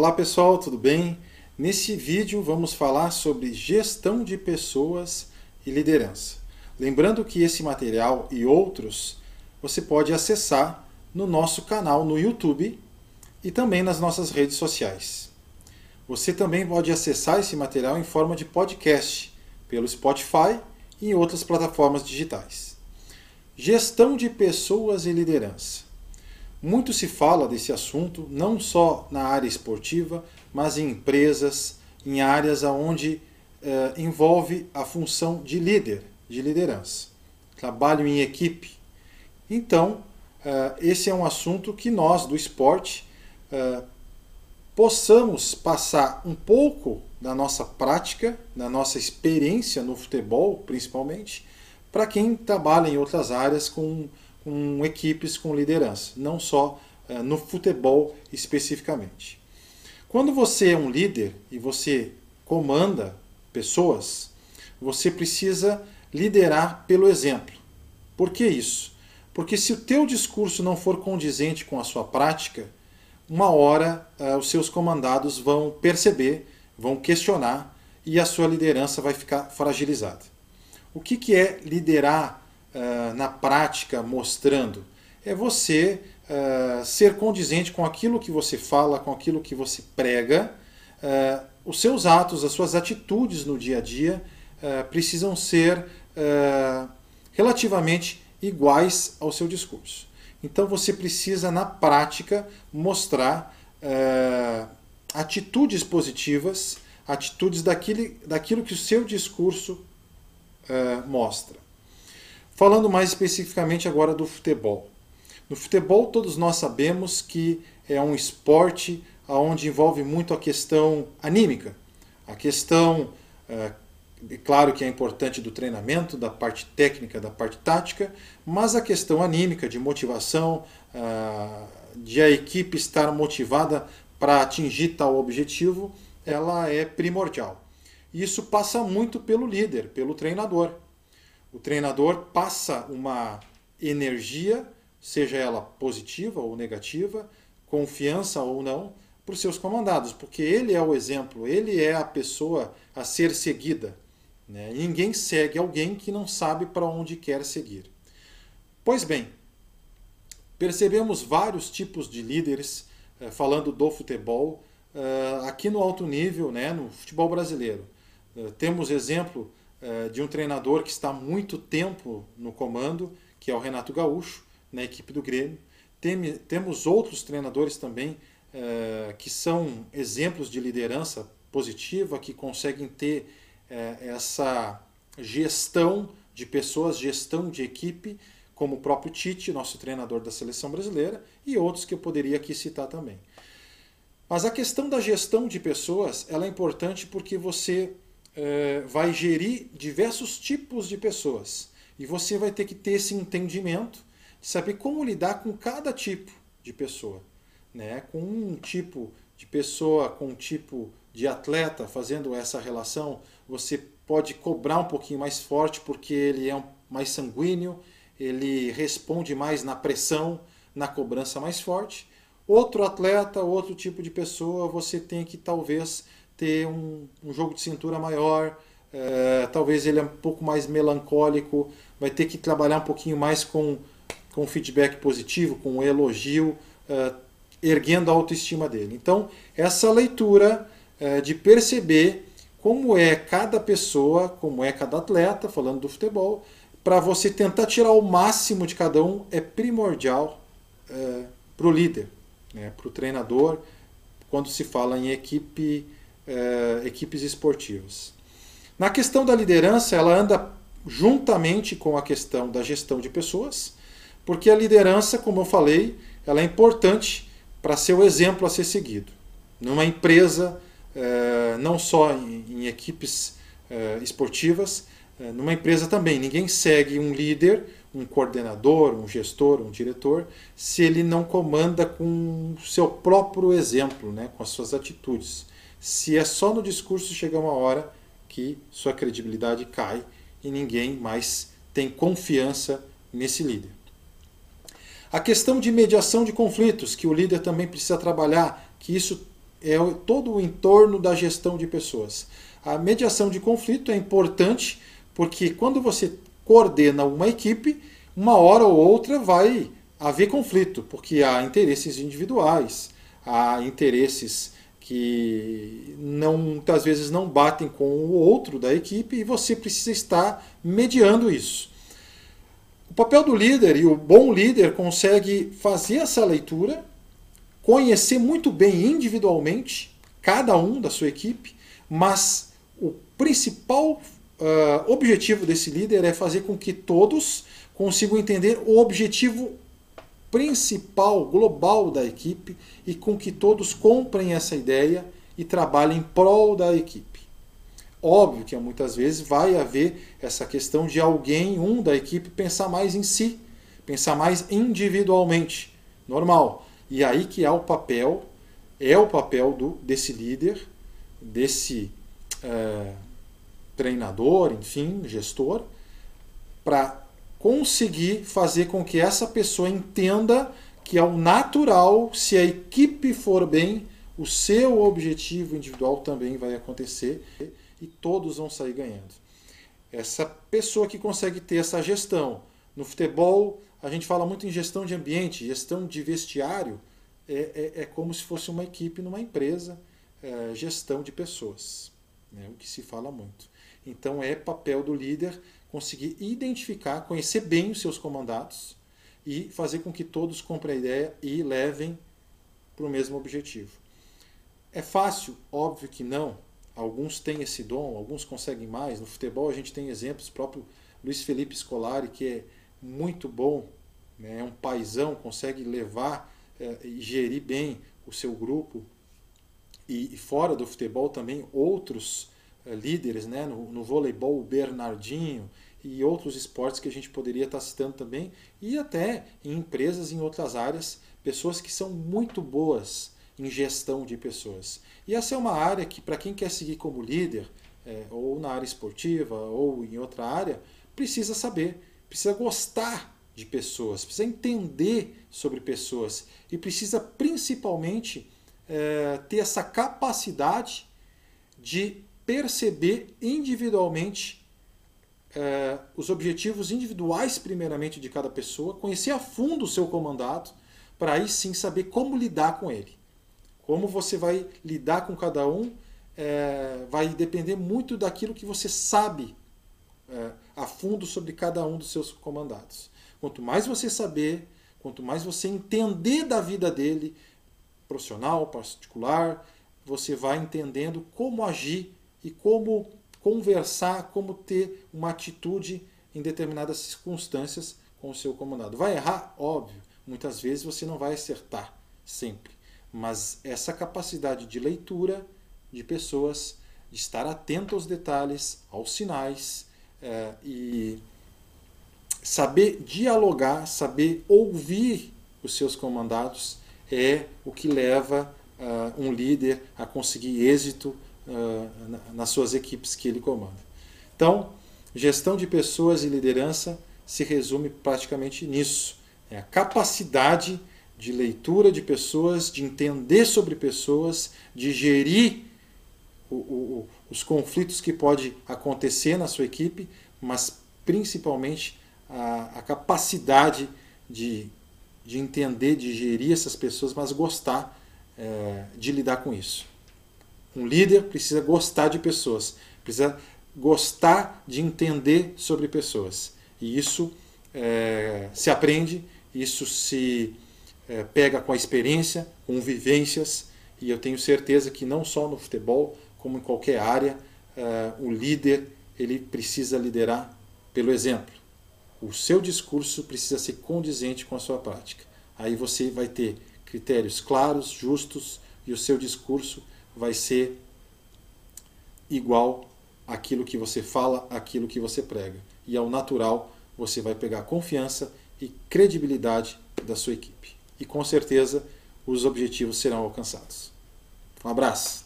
Olá pessoal, tudo bem? Nesse vídeo vamos falar sobre gestão de pessoas e liderança. Lembrando que esse material e outros você pode acessar no nosso canal no YouTube e também nas nossas redes sociais. Você também pode acessar esse material em forma de podcast pelo Spotify e em outras plataformas digitais. Gestão de pessoas e liderança. Muito se fala desse assunto, não só na área esportiva, mas em empresas, em áreas onde eh, envolve a função de líder, de liderança. Trabalho em equipe. Então, eh, esse é um assunto que nós, do esporte, eh, possamos passar um pouco da nossa prática, da nossa experiência no futebol, principalmente, para quem trabalha em outras áreas com com equipes com liderança, não só uh, no futebol especificamente. Quando você é um líder e você comanda pessoas, você precisa liderar pelo exemplo. Por que isso? Porque se o teu discurso não for condizente com a sua prática, uma hora uh, os seus comandados vão perceber, vão questionar e a sua liderança vai ficar fragilizada. O que, que é liderar uh, na prática mostrando? É você uh, ser condizente com aquilo que você fala, com aquilo que você prega. Uh, os seus atos, as suas atitudes no dia a dia precisam ser relativamente iguais ao seu discurso. Então você precisa, na prática, mostrar atitudes positivas, atitudes daquilo, daquilo que o seu discurso mostra. Falando mais especificamente agora do futebol. No futebol, todos nós sabemos que é um esporte onde envolve muito a questão anímica, a questão, é, claro que é importante do treinamento, da parte técnica, da parte tática, mas a questão anímica, de motivação, é, de a equipe estar motivada para atingir tal objetivo, ela é primordial. Isso passa muito pelo líder, pelo treinador. O treinador passa uma energia, seja ela positiva ou negativa, confiança ou não, para os seus comandados, porque ele é o exemplo, ele é a pessoa a ser seguida. Né? Ninguém segue alguém que não sabe para onde quer seguir. Pois bem, percebemos vários tipos de líderes eh, falando do futebol eh, aqui no alto nível, né, no futebol brasileiro. Eh, temos exemplo de um treinador que está muito tempo no comando, que é o Renato Gaúcho, na equipe do Grêmio. Tem, temos outros treinadores também uh, que são exemplos de liderança positiva, que conseguem ter uh, essa gestão de pessoas, gestão de equipe, como o próprio Tite, nosso treinador da seleção brasileira, e outros que eu poderia aqui citar também. Mas a questão da gestão de pessoas ela é importante porque você é, vai gerir diversos tipos de pessoas. E você vai ter que ter esse entendimento de saber como lidar com cada tipo de pessoa. Né? Com um tipo de pessoa, com um tipo de atleta fazendo essa relação, você pode cobrar um pouquinho mais forte porque ele é mais sanguíneo, ele responde mais na pressão, na cobrança mais forte. Outro atleta, outro tipo de pessoa, você tem que talvez ter um, um jogo de cintura maior, é, talvez ele é um pouco mais melancólico, vai ter que trabalhar um pouquinho mais com, com feedback positivo, com elogio, é, erguendo a autoestima dele. Então, essa leitura é, de perceber como é cada pessoa, como é cada atleta, falando do futebol, para você tentar tirar o máximo de cada um é primordial é, para o líder, né, para o treinador, quando se fala em equipe é, equipes esportivas. Na questão da liderança, ela anda juntamente com a questão da gestão de pessoas, porque a liderança, como eu falei, ela é importante para ser o exemplo a ser seguido. Numa empresa, é, não só em, em equipes é, esportivas, numa empresa também. Ninguém segue um líder, um coordenador, um gestor, um diretor, se ele não comanda com o seu próprio exemplo, né, com as suas atitudes se é só no discurso, chega uma hora que sua credibilidade cai e ninguém mais tem confiança nesse líder. A questão de mediação de conflitos, que o líder também precisa trabalhar, que isso é todo o entorno da gestão de pessoas. A mediação de conflito é importante porque quando você coordena uma equipe, uma hora ou outra vai haver conflito, porque há interesses individuais, há interesses que não, muitas vezes não batem com o outro da equipe e você precisa estar mediando isso. O papel do líder e o bom líder consegue fazer essa leitura, conhecer muito bem individualmente cada um da sua equipe, mas o principal uh, objetivo desse líder é fazer com que todos consigam entender o objetivo principal, global da equipe e com que todos comprem essa ideia e trabalhem em prol da equipe. Óbvio que muitas vezes vai haver essa questão de alguém, um da equipe, pensar mais em si, pensar mais individualmente. Normal. E aí que é o papel, é o papel do, desse líder, desse é, treinador, enfim, gestor, para conseguir fazer com que essa pessoa entenda que é o natural, se a equipe for bem, o seu objetivo individual também vai acontecer e todos vão sair ganhando. Essa pessoa que consegue ter essa gestão. No futebol, a gente fala muito em gestão de ambiente, gestão de vestiário, é, é, é como se fosse uma equipe numa empresa, é, gestão de pessoas, né, o que se fala muito. Então é papel do líder conseguir identificar, conhecer bem os seus comandados e fazer com que todos comprem a ideia e levem para o mesmo objetivo. É fácil? Óbvio que não. Alguns têm esse dom, alguns conseguem mais. No futebol a gente tem exemplos, o próprio Luiz Felipe Scolari, que é muito bom, né? é um paizão, consegue levar é, e gerir bem o seu grupo. E, e fora do futebol também outros líderes, né? no, no voleibol o Bernardinho e outros esportes que a gente poderia estar citando também, e até em empresas em outras áreas, pessoas que são muito boas em gestão de pessoas. E essa é uma área que, para quem quer seguir como líder, é, ou na área esportiva, ou em outra área, precisa saber, precisa gostar de pessoas, precisa entender sobre pessoas e precisa principalmente é, ter essa capacidade de perceber individualmente é, os objetivos individuais, primeiramente, de cada pessoa, conhecer a fundo o seu comandado, para aí sim saber como lidar com ele. Como você vai lidar com cada um é, vai depender muito daquilo que você sabe é, a fundo sobre cada um dos seus comandados. Quanto mais você saber, quanto mais você entender da vida dele, profissional, particular, você vai entendendo como agir e como conversar, como ter uma atitude em determinadas circunstâncias com o seu comandado. Vai errar? Óbvio. Muitas vezes você não vai acertar, sempre. Mas essa capacidade de leitura de pessoas, de estar atento aos detalhes, aos sinais é, e saber dialogar, saber ouvir os seus comandados é o que leva uh, um líder a conseguir êxito uh, nas suas equipes que ele comanda. Então, gestão de pessoas e liderança se resume praticamente nisso: é a capacidade de leitura de pessoas, de entender sobre pessoas, de gerir o, o, os conflitos que pode acontecer na sua equipe, mas principalmente a, a capacidade de, de entender, de gerir essas pessoas, mas gostar é, de lidar com isso. Um líder precisa gostar de pessoas, precisa gostar de entender sobre pessoas. E isso é, se aprende, isso se é, pega com a experiência, com vivências, e eu tenho certeza que não só no futebol, como em qualquer área, é, o líder ele precisa liderar pelo exemplo. O seu discurso precisa ser condizente com a sua prática. Aí você vai ter critérios claros, justos, e o seu discurso vai ser igual àquilo que você fala, àquilo que você prega. E ao natural, você vai pegar confiança e credibilidade da sua equipe e com certeza os objetivos serão alcançados. Um abraço!